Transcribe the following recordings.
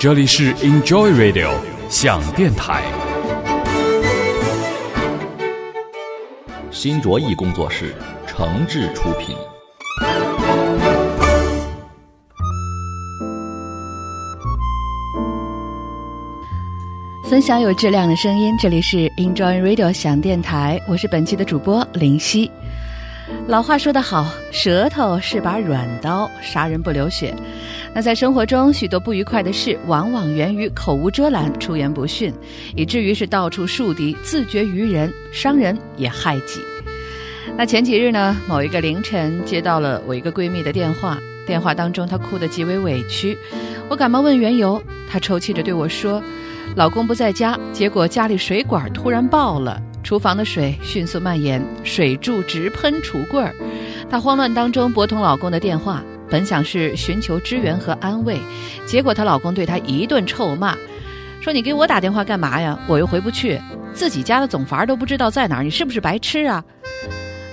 这里是 Enjoy Radio 想电台，新卓艺工作室诚挚出品。分享有质量的声音，这里是 Enjoy Radio 想电台，我是本期的主播林夕。老话说得好，舌头是把软刀，杀人不流血。那在生活中，许多不愉快的事，往往源于口无遮拦、出言不逊，以至于是到处树敌，自绝于人，伤人也害己。那前几日呢，某一个凌晨接到了我一个闺蜜的电话，电话当中她哭得极为委屈，我赶忙问缘由，她抽泣着对我说：“老公不在家，结果家里水管突然爆了。”厨房的水迅速蔓延，水柱直喷橱柜儿。她慌乱当中拨通老公的电话，本想是寻求支援和安慰，结果她老公对她一顿臭骂，说：“你给我打电话干嘛呀？我又回不去，自己家的总阀都不知道在哪儿，你是不是白痴啊？”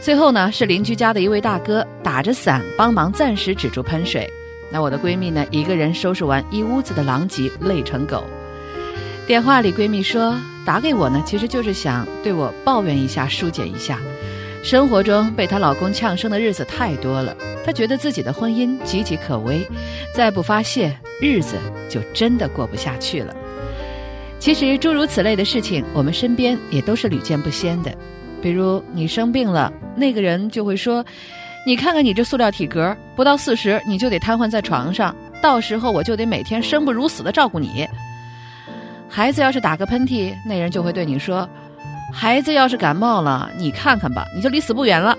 最后呢，是邻居家的一位大哥打着伞帮忙暂时止住喷水。那我的闺蜜呢，一个人收拾完一屋子的狼藉，累成狗。电话里闺蜜说。打给我呢，其实就是想对我抱怨一下，疏解一下。生活中被她老公呛声的日子太多了，她觉得自己的婚姻岌岌可危，再不发泄，日子就真的过不下去了。其实诸如此类的事情，我们身边也都是屡见不鲜的。比如你生病了，那个人就会说：“你看看你这塑料体格，不到四十你就得瘫痪在床上，到时候我就得每天生不如死的照顾你。”孩子要是打个喷嚏，那人就会对你说：“孩子要是感冒了，你看看吧，你就离死不远了。”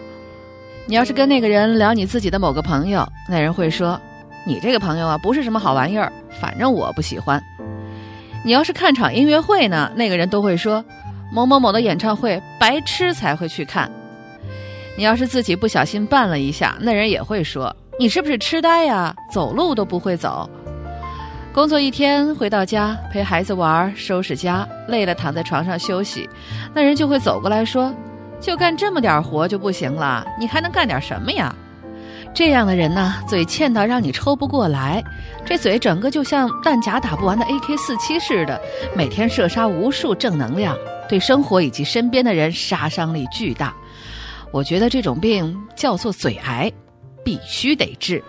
你要是跟那个人聊你自己的某个朋友，那人会说：“你这个朋友啊，不是什么好玩意儿，反正我不喜欢。”你要是看场音乐会呢，那个人都会说：“某某某的演唱会，白痴才会去看。”你要是自己不小心绊了一下，那人也会说：“你是不是痴呆呀？走路都不会走。”工作一天回到家陪孩子玩收拾家累了躺在床上休息，那人就会走过来说：“就干这么点活就不行了，你还能干点什么呀？”这样的人呢，嘴欠到让你抽不过来，这嘴整个就像弹夹打不完的 AK 四七似的，每天射杀无数正能量，对生活以及身边的人杀伤力巨大。我觉得这种病叫做嘴癌，必须得治。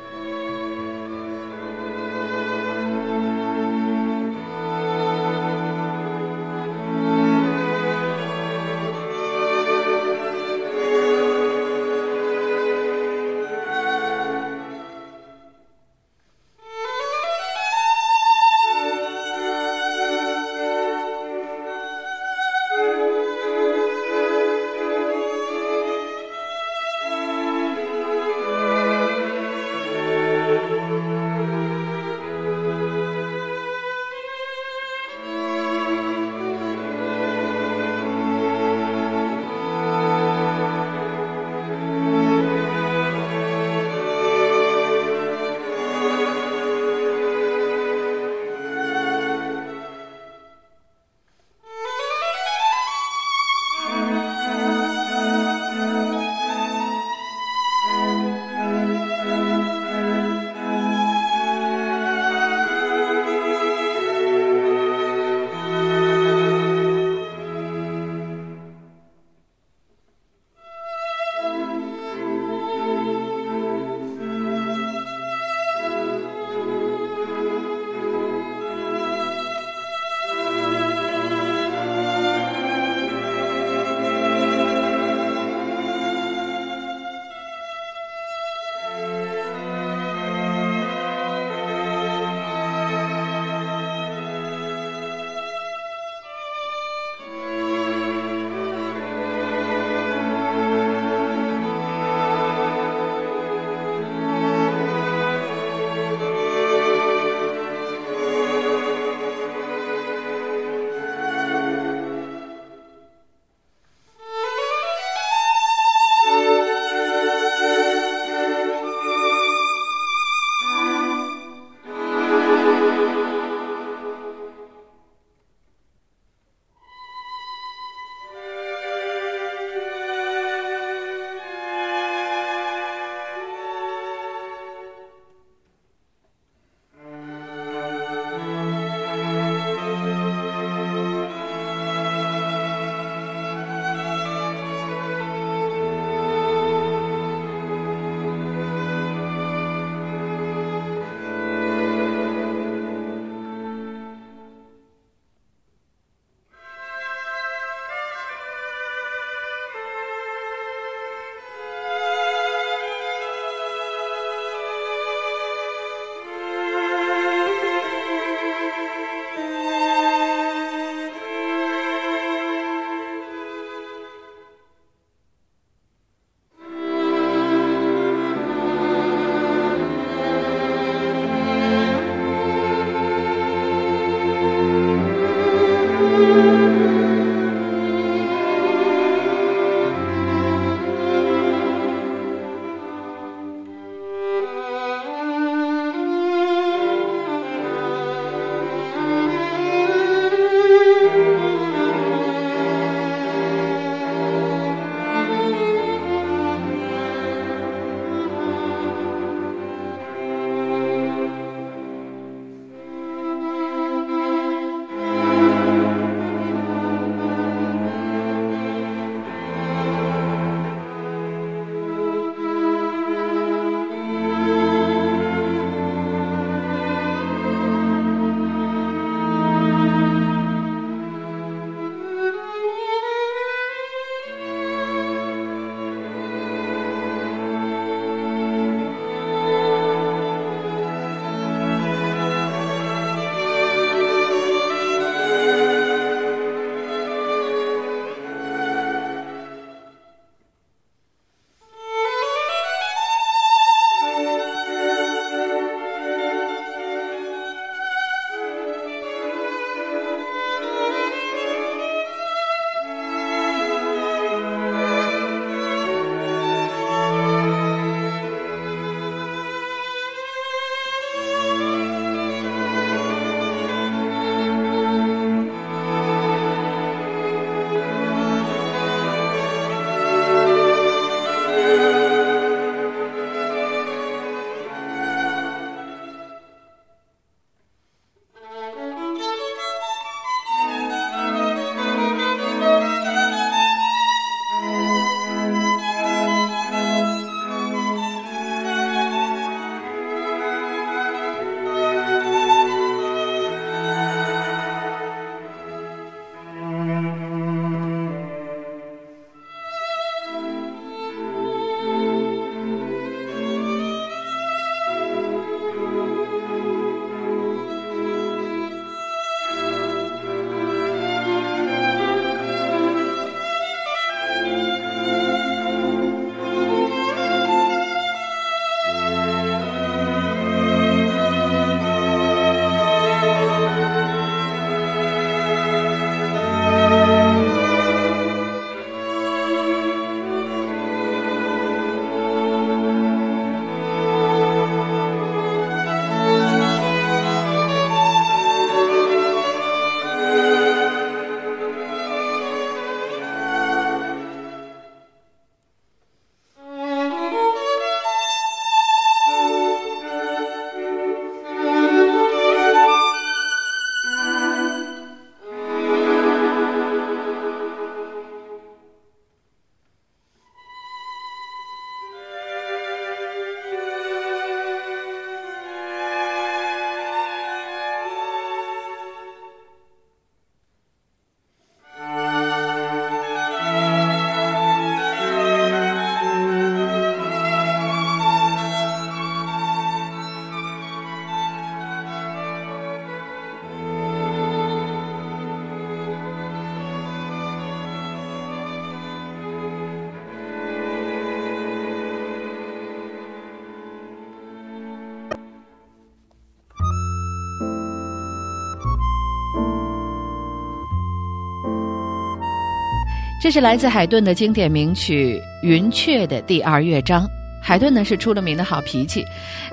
这是来自海顿的经典名曲《云雀》的第二乐章。海顿呢是出了名的好脾气，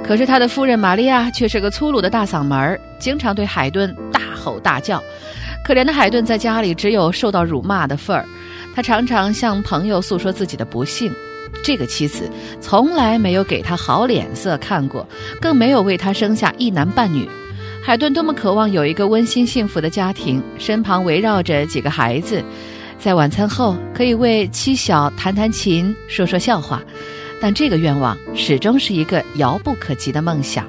可是他的夫人玛利亚却是个粗鲁的大嗓门儿，经常对海顿大吼大叫。可怜的海顿在家里只有受到辱骂的份儿，他常常向朋友诉说自己的不幸。这个妻子从来没有给他好脸色看过，更没有为他生下一男半女。海顿多么渴望有一个温馨幸福的家庭，身旁围绕着几个孩子，在晚餐后可以为妻小弹弹琴、说说笑话。但这个愿望始终是一个遥不可及的梦想。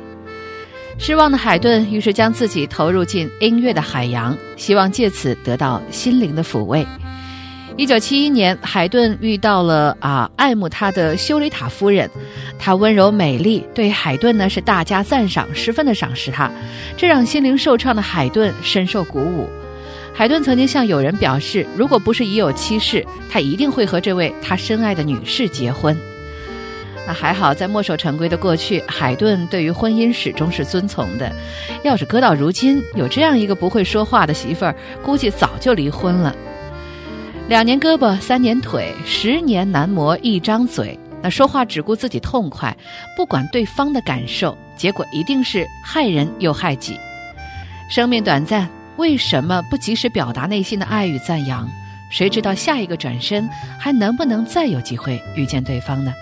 失望的海顿于是将自己投入进音乐的海洋，希望借此得到心灵的抚慰。一九七一年，海顿遇到了啊爱慕他的修理塔夫人，她温柔美丽，对海顿呢是大加赞赏，十分的赏识他，这让心灵受创的海顿深受鼓舞。海顿曾经向友人表示，如果不是已有妻室，他一定会和这位他深爱的女士结婚。那还好，在墨守成规的过去，海顿对于婚姻始终是遵从的。要是搁到如今，有这样一个不会说话的媳妇儿，估计早就离婚了。两年胳膊，三年腿，十年难磨一张嘴。那说话只顾自己痛快，不管对方的感受，结果一定是害人又害己。生命短暂，为什么不及时表达内心的爱与赞扬？谁知道下一个转身还能不能再有机会遇见对方呢？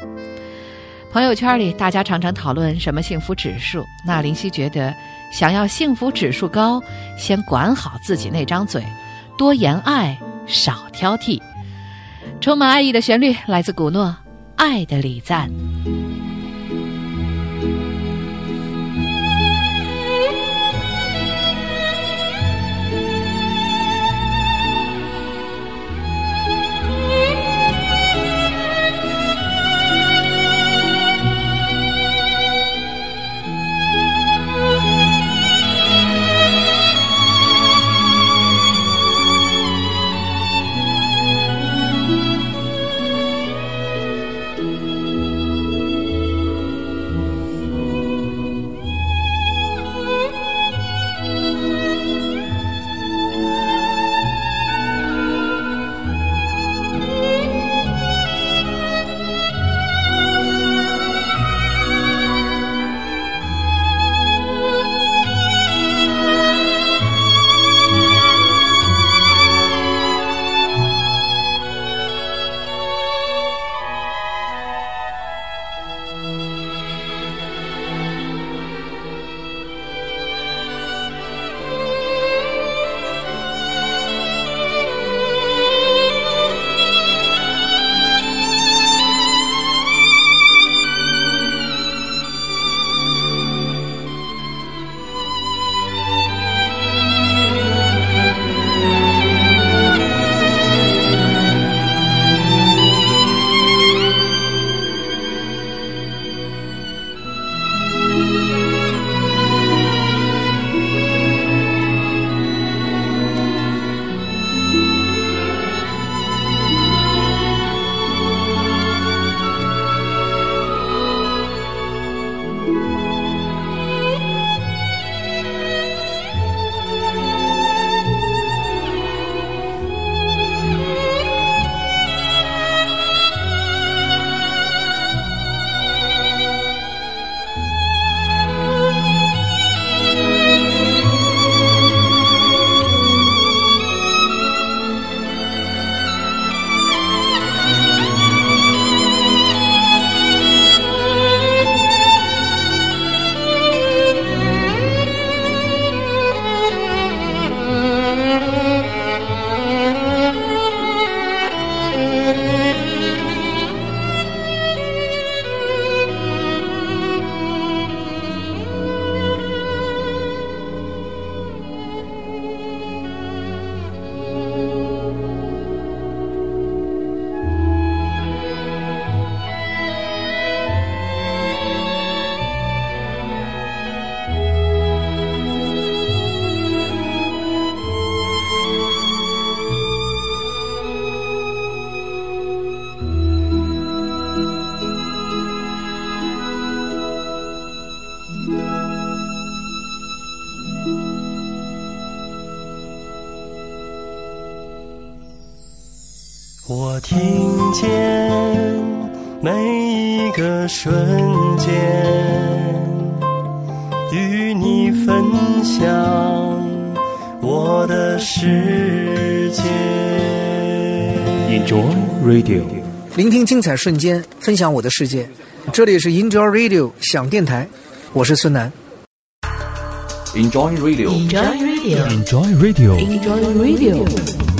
朋友圈里，大家常常讨论什么幸福指数。那林夕觉得，想要幸福指数高，先管好自己那张嘴，多言爱。少挑剔，充满爱意的旋律来自古诺，《爱的礼赞》。我听见每一个瞬间，与你分享我的世界。Enjoy Radio，聆听精彩瞬间，分享我的世界。这里是 Enjoy Radio 响电台，我是孙楠。Enjoy Radio，Enjoy Radio，Enjoy Radio，Enjoy Radio。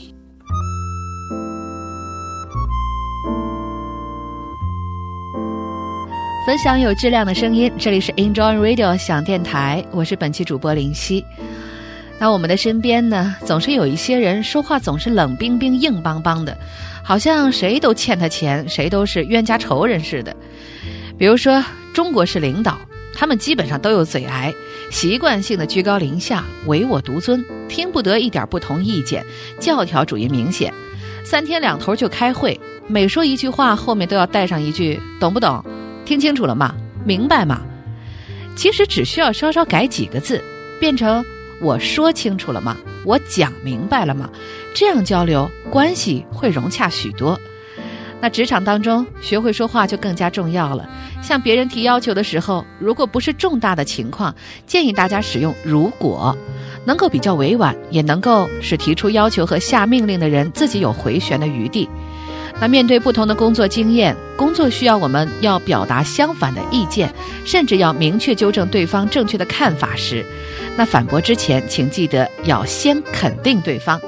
分享有质量的声音，这里是 Enjoy Radio 响电台，我是本期主播林夕。那我们的身边呢，总是有一些人说话总是冷冰冰、硬邦邦的，好像谁都欠他钱，谁都是冤家仇人似的。比如说中国式领导，他们基本上都有嘴癌，习惯性的居高临下、唯我独尊，听不得一点不同意见，教条主义明显，三天两头就开会，每说一句话后面都要带上一句“懂不懂”。听清楚了吗？明白吗？其实只需要稍稍改几个字，变成我说清楚了吗？我讲明白了吗？这样交流关系会融洽许多。那职场当中学会说话就更加重要了。向别人提要求的时候，如果不是重大的情况，建议大家使用“如果”，能够比较委婉，也能够使提出要求和下命令的人自己有回旋的余地。那面对不同的工作经验，工作需要我们要表达相反的意见，甚至要明确纠正对方正确的看法时，那反驳之前，请记得要先肯定对方。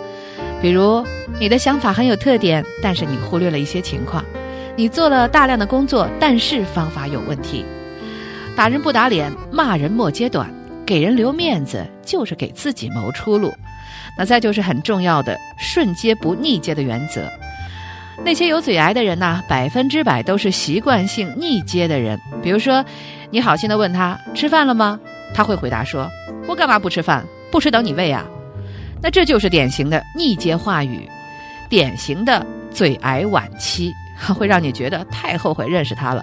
比如，你的想法很有特点，但是你忽略了一些情况；你做了大量的工作，但是方法有问题。打人不打脸，骂人莫揭短，给人留面子就是给自己谋出路。那再就是很重要的顺接不逆接的原则。那些有嘴癌的人呐、百分之百都是习惯性逆接的人。比如说，你好心的问他吃饭了吗？他会回答说：“我干嘛不吃饭？不吃等你喂啊。”那这就是典型的逆接话语，典型的嘴癌晚期，会让你觉得太后悔认识他了。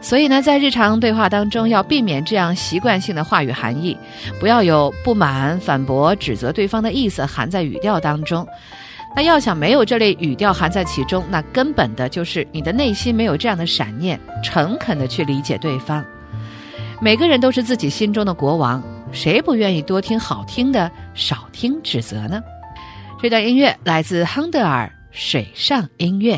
所以呢，在日常对话当中，要避免这样习惯性的话语含义，不要有不满、反驳、指责对方的意思含在语调当中。那要想没有这类语调含在其中，那根本的就是你的内心没有这样的闪念，诚恳的去理解对方。每个人都是自己心中的国王，谁不愿意多听好听的，少听指责呢？这段音乐来自亨德尔《水上音乐》。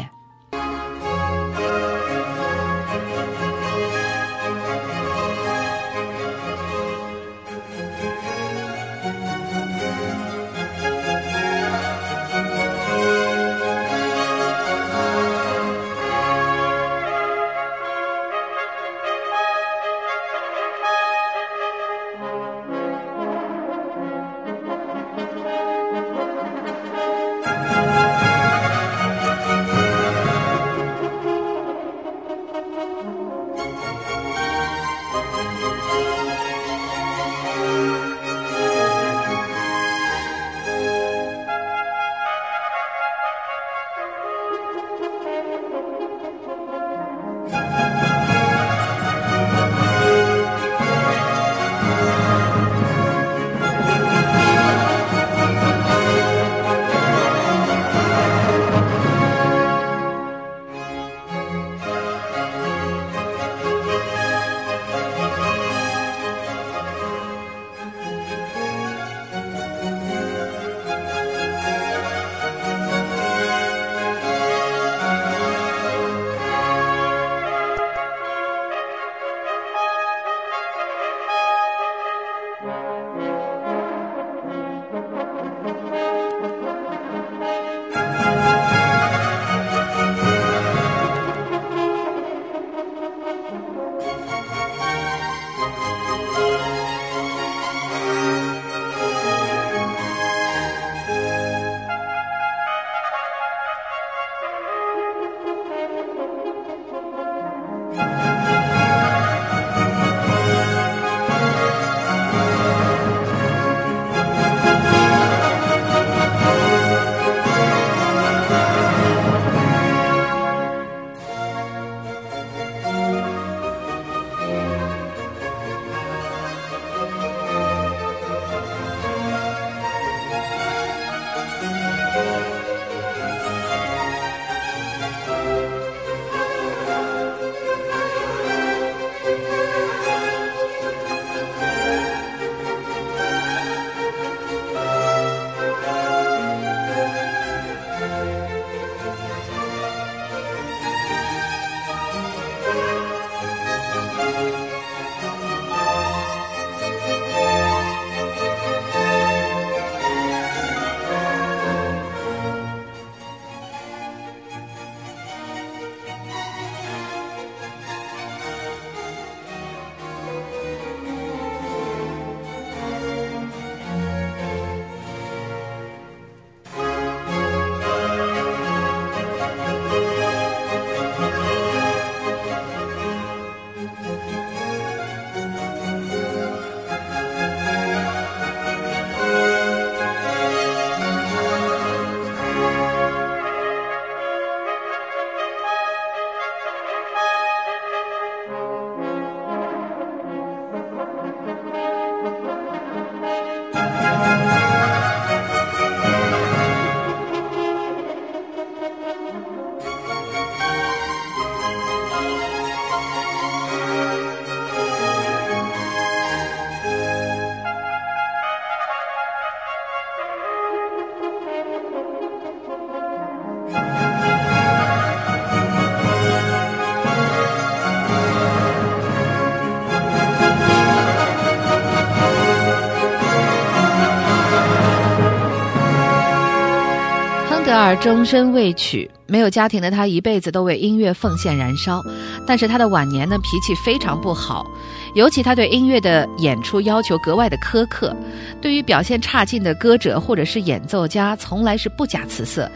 终身未娶，没有家庭的他一辈子都为音乐奉献燃烧。但是他的晚年呢，脾气非常不好，尤其他对音乐的演出要求格外的苛刻，对于表现差劲的歌者或者是演奏家，从来是不假辞色。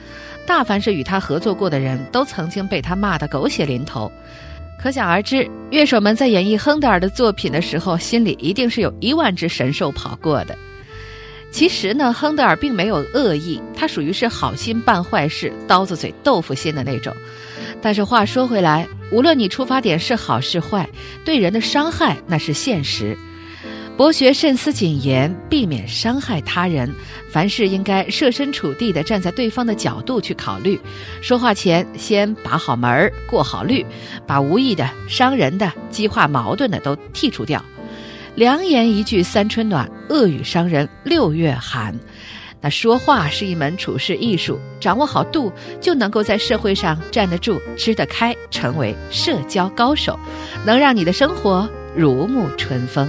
大凡是与他合作过的人都曾经被他骂得狗血淋头。可想而知，乐手们在演绎亨德尔的作品的时候，心里一定是有一万只神兽跑过的。其实呢，亨德尔并没有恶意，他属于是好心办坏事、刀子嘴豆腐心的那种。但是话说回来，无论你出发点是好是坏，对人的伤害那是现实。博学慎思谨言，避免伤害他人。凡事应该设身处地的站在对方的角度去考虑，说话前先把好门儿、过好滤，把无意的、伤人的、激化矛盾的都剔除掉。良言一句三春暖，恶语伤人六月寒。那说话是一门处世艺术，掌握好度，就能够在社会上站得住、吃得开，成为社交高手，能让你的生活如沐春风。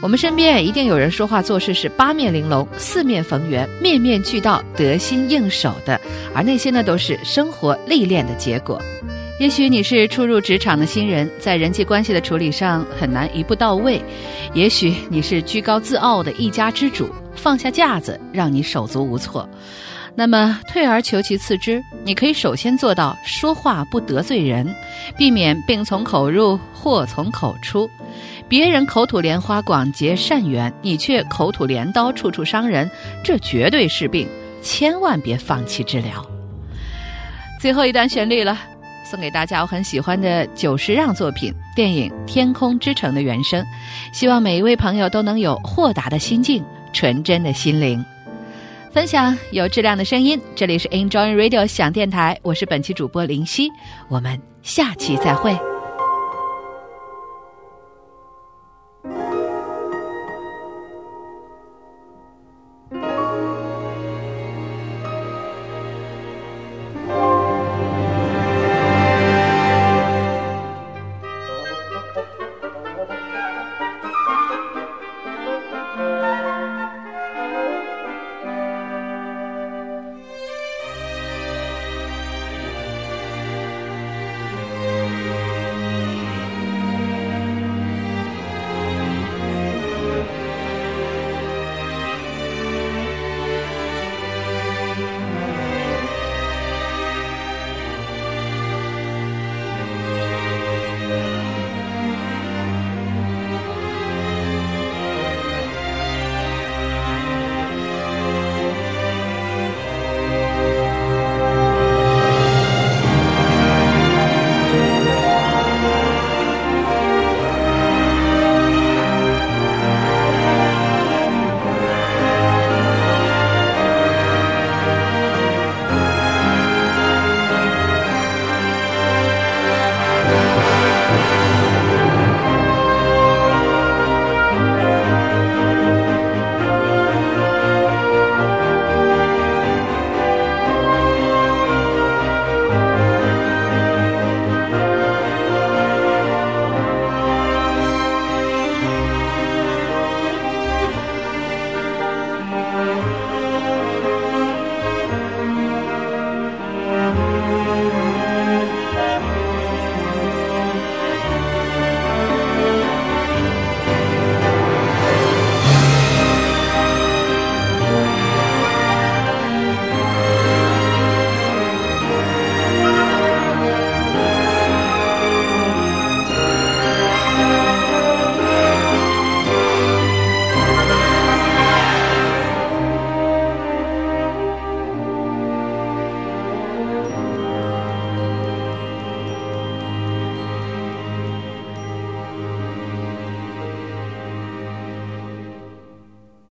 我们身边一定有人说话做事是八面玲珑、四面逢源、面面俱到、得心应手的，而那些呢，都是生活历练的结果。也许你是初入职场的新人，在人际关系的处理上很难一步到位；也许你是居高自傲的一家之主，放下架子让你手足无措。那么，退而求其次之，你可以首先做到说话不得罪人，避免病从口入，祸从口出。别人口吐莲花广结善缘，你却口吐镰刀处处伤人，这绝对是病，千万别放弃治疗。最后一段旋律了，送给大家我很喜欢的久石让作品电影《天空之城》的原声，希望每一位朋友都能有豁达的心境，纯真的心灵。分享有质量的声音，这里是 Enjoy Radio 响电台，我是本期主播林夕，我们下期再会。